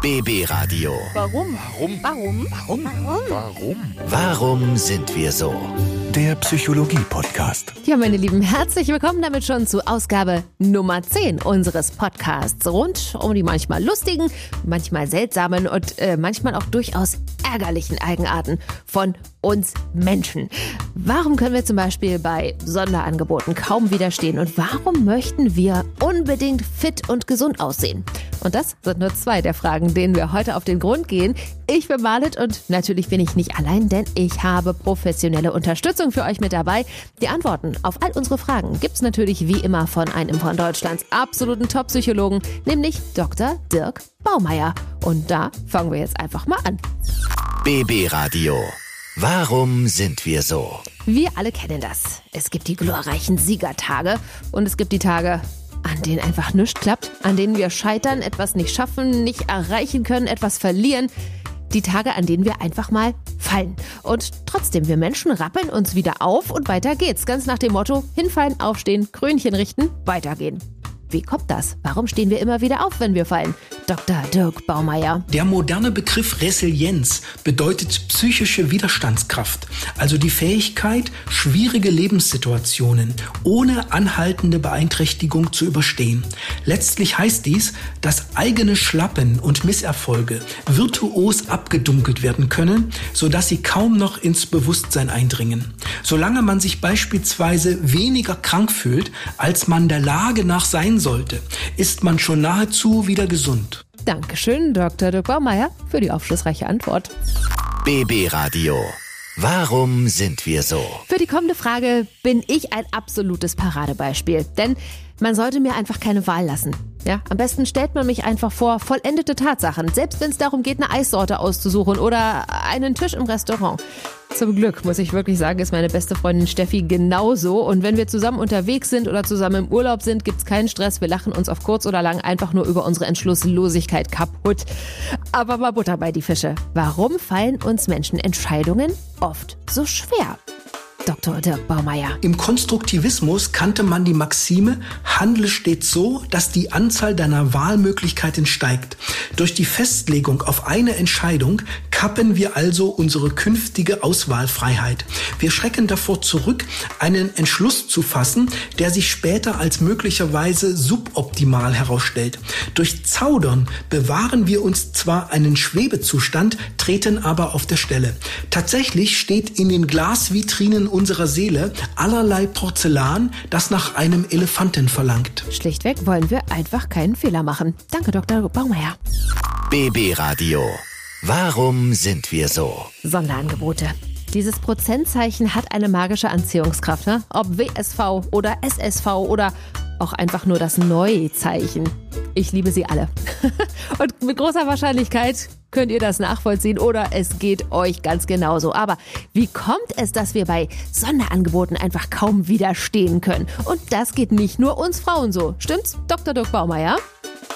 BB Radio. Warum? Warum? Warum? Warum? Warum? Warum sind wir so? Der Psychologie-Podcast. Ja, meine Lieben, herzlich willkommen damit schon zu Ausgabe Nummer 10 unseres Podcasts. Rund um die manchmal lustigen, manchmal seltsamen und äh, manchmal auch durchaus ärgerlichen Eigenarten von uns Menschen. Warum können wir zum Beispiel bei Sonderangeboten kaum widerstehen und warum möchten wir unbedingt fit und gesund aussehen? Und das sind nur zwei der Fragen, denen wir heute auf den Grund gehen. Ich bin Marlet und natürlich bin ich nicht allein, denn ich habe professionelle Unterstützung für euch mit dabei. Die Antworten auf all unsere Fragen gibt's natürlich wie immer von einem von Deutschlands absoluten Top-Psychologen, nämlich Dr. Dirk Baumeier. Und da fangen wir jetzt einfach mal an. BB Radio. Warum sind wir so? Wir alle kennen das. Es gibt die glorreichen Siegertage und es gibt die Tage, an denen einfach nichts klappt, an denen wir scheitern, etwas nicht schaffen, nicht erreichen können, etwas verlieren. Die Tage, an denen wir einfach mal fallen. Und trotzdem, wir Menschen rappeln uns wieder auf und weiter geht's. Ganz nach dem Motto, hinfallen, aufstehen, Krönchen richten, weitergehen. Wie kommt das? Warum stehen wir immer wieder auf, wenn wir fallen? Dr. Dirk Baumeier. Der moderne Begriff Resilienz bedeutet psychische Widerstandskraft, also die Fähigkeit, schwierige Lebenssituationen ohne anhaltende Beeinträchtigung zu überstehen. Letztlich heißt dies, dass eigene Schlappen und Misserfolge virtuos abgedunkelt werden können, sodass sie kaum noch ins Bewusstsein eindringen. Solange man sich beispielsweise weniger krank fühlt, als man der Lage nach sein sollte, ist man schon nahezu wieder gesund. Dankeschön, Dr. Dirk Baumeier, für die aufschlussreiche Antwort. BB Radio. Warum sind wir so? Für die kommende Frage bin ich ein absolutes Paradebeispiel. Denn man sollte mir einfach keine Wahl lassen. Ja, am besten stellt man mich einfach vor vollendete Tatsachen, selbst wenn es darum geht, eine Eissorte auszusuchen oder einen Tisch im Restaurant. Zum Glück, muss ich wirklich sagen, ist meine beste Freundin Steffi genauso. Und wenn wir zusammen unterwegs sind oder zusammen im Urlaub sind, gibt's keinen Stress. Wir lachen uns auf kurz oder lang einfach nur über unsere Entschlusslosigkeit kaputt. Aber mal Butter bei die Fische. Warum fallen uns Menschen Entscheidungen oft so schwer? Dr. Dirk Baumeier. Im Konstruktivismus kannte man die Maxime, handle stets so, dass die Anzahl deiner Wahlmöglichkeiten steigt. Durch die Festlegung auf eine Entscheidung kappen wir also unsere künftige Auswahlfreiheit. Wir schrecken davor zurück, einen Entschluss zu fassen, der sich später als möglicherweise suboptimal herausstellt. Durch Zaudern bewahren wir uns zwar einen Schwebezustand, treten aber auf der Stelle. Tatsächlich steht in den Glasvitrinen unserer Seele allerlei Porzellan, das nach einem Elefanten verlangt. Schlichtweg wollen wir einfach keinen Fehler machen. Danke, Dr. Baumeier. BB Radio. Warum sind wir so? Sonderangebote. Dieses Prozentzeichen hat eine magische Anziehungskraft, ne? ob WSV oder SSV oder auch einfach nur das Neuzeichen. Ich liebe sie alle. Und mit großer Wahrscheinlichkeit könnt ihr das nachvollziehen oder es geht euch ganz genauso. Aber wie kommt es, dass wir bei Sonderangeboten einfach kaum widerstehen können? Und das geht nicht nur uns Frauen so. Stimmt's, Dr. Dirk Baumeier?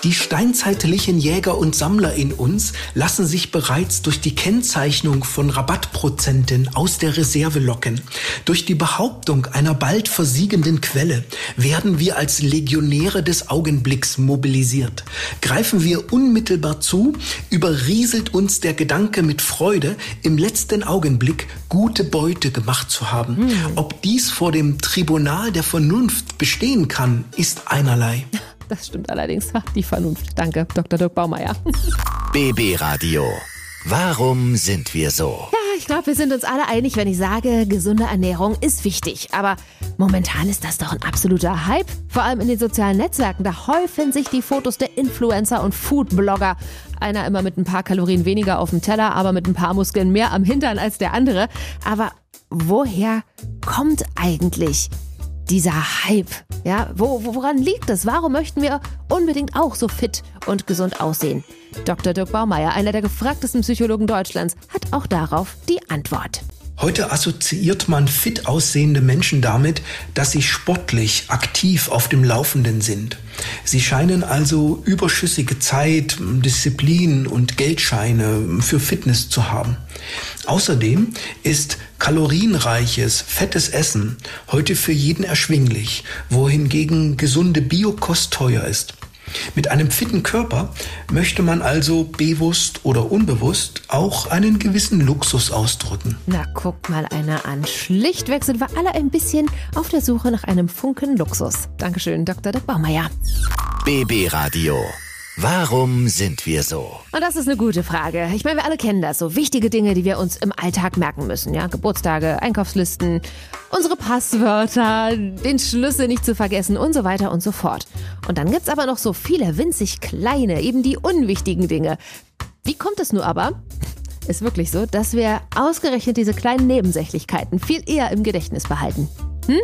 Die steinzeitlichen Jäger und Sammler in uns lassen sich bereits durch die Kennzeichnung von Rabattprozenten aus der Reserve locken. Durch die Behauptung einer bald versiegenden Quelle werden wir als Legionäre des Augenblicks mobilisiert. Greifen wir unmittelbar zu, überrieselt uns der Gedanke mit Freude, im letzten Augenblick gute Beute gemacht zu haben. Hm. Ob dies vor dem Tribunal der Vernunft bestehen kann, ist einerlei. Das stimmt allerdings. Die Vernunft. Danke, Dr. Dirk Baumeier. BB Radio. Warum sind wir so? Ja, ich glaube, wir sind uns alle einig, wenn ich sage, gesunde Ernährung ist wichtig. Aber momentan ist das doch ein absoluter Hype. Vor allem in den sozialen Netzwerken. Da häufen sich die Fotos der Influencer und Foodblogger. Einer immer mit ein paar Kalorien weniger auf dem Teller, aber mit ein paar Muskeln mehr am Hintern als der andere. Aber woher kommt eigentlich dieser Hype? Ja, wo, woran liegt es? Warum möchten wir unbedingt auch so fit und gesund aussehen? Dr. Dirk Baumeier, einer der gefragtesten Psychologen Deutschlands, hat auch darauf die Antwort. Heute assoziiert man fit aussehende Menschen damit, dass sie sportlich aktiv auf dem Laufenden sind. Sie scheinen also überschüssige Zeit, Disziplin und Geldscheine für Fitness zu haben. Außerdem ist kalorienreiches, fettes Essen heute für jeden erschwinglich, wohingegen gesunde Biokost teuer ist. Mit einem fitten Körper möchte man also bewusst oder unbewusst auch einen gewissen Luxus ausdrücken. Na, guck mal einer an. Schlichtweg sind wir alle ein bisschen auf der Suche nach einem Funken Luxus. Dankeschön, Dr. Dirk Baumeier. BB Radio. Warum sind wir so? Und das ist eine gute Frage. Ich meine, wir alle kennen das. So wichtige Dinge, die wir uns im Alltag merken müssen. Ja, Geburtstage, Einkaufslisten, unsere Passwörter, den Schlüssel nicht zu vergessen und so weiter und so fort. Und dann gibt's aber noch so viele winzig kleine, eben die unwichtigen Dinge. Wie kommt es nur aber? Ist wirklich so, dass wir ausgerechnet diese kleinen Nebensächlichkeiten viel eher im Gedächtnis behalten. Hm?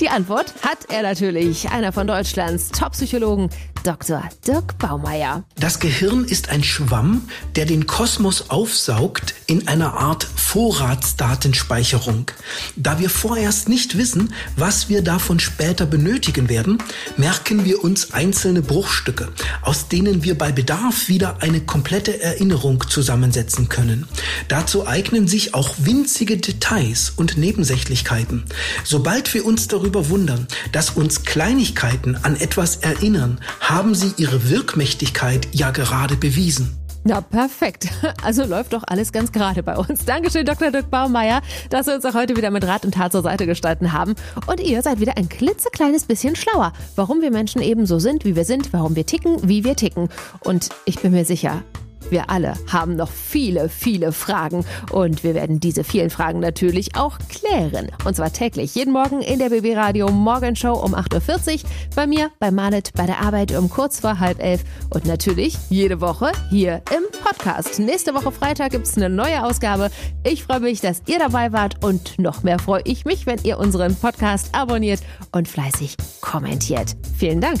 Die Antwort hat er natürlich, einer von Deutschlands Top-Psychologen, Dr. Dirk Baumeier. Das Gehirn ist ein Schwamm, der den Kosmos aufsaugt in einer Art Vorratsdatenspeicherung. Da wir vorerst nicht wissen, was wir davon später benötigen werden, merken wir uns einzelne Bruchstücke, aus denen wir bei Bedarf wieder eine komplette Erinnerung zusammensetzen können. Dazu eignen sich auch winzige Details und Nebensächlichkeiten. Sobald wir uns darüber wundern, dass uns Kleinigkeiten an etwas erinnern, haben sie ihre Wirkmächtigkeit ja gerade bewiesen. Na, perfekt. Also läuft doch alles ganz gerade bei uns. Dankeschön, Dr. Dirk Baumeier, dass Sie uns auch heute wieder mit Rat und Tat zur Seite gestanden haben. Und ihr seid wieder ein klitzekleines bisschen schlauer, warum wir Menschen eben so sind, wie wir sind, warum wir ticken, wie wir ticken. Und ich bin mir sicher, wir alle haben noch viele, viele Fragen und wir werden diese vielen Fragen natürlich auch klären. Und zwar täglich, jeden Morgen in der BB Radio Morgenshow um 8.40 Uhr, bei mir, bei Malet, bei der Arbeit um kurz vor halb elf und natürlich jede Woche hier im Podcast. Nächste Woche Freitag gibt es eine neue Ausgabe. Ich freue mich, dass ihr dabei wart und noch mehr freue ich mich, wenn ihr unseren Podcast abonniert und fleißig kommentiert. Vielen Dank.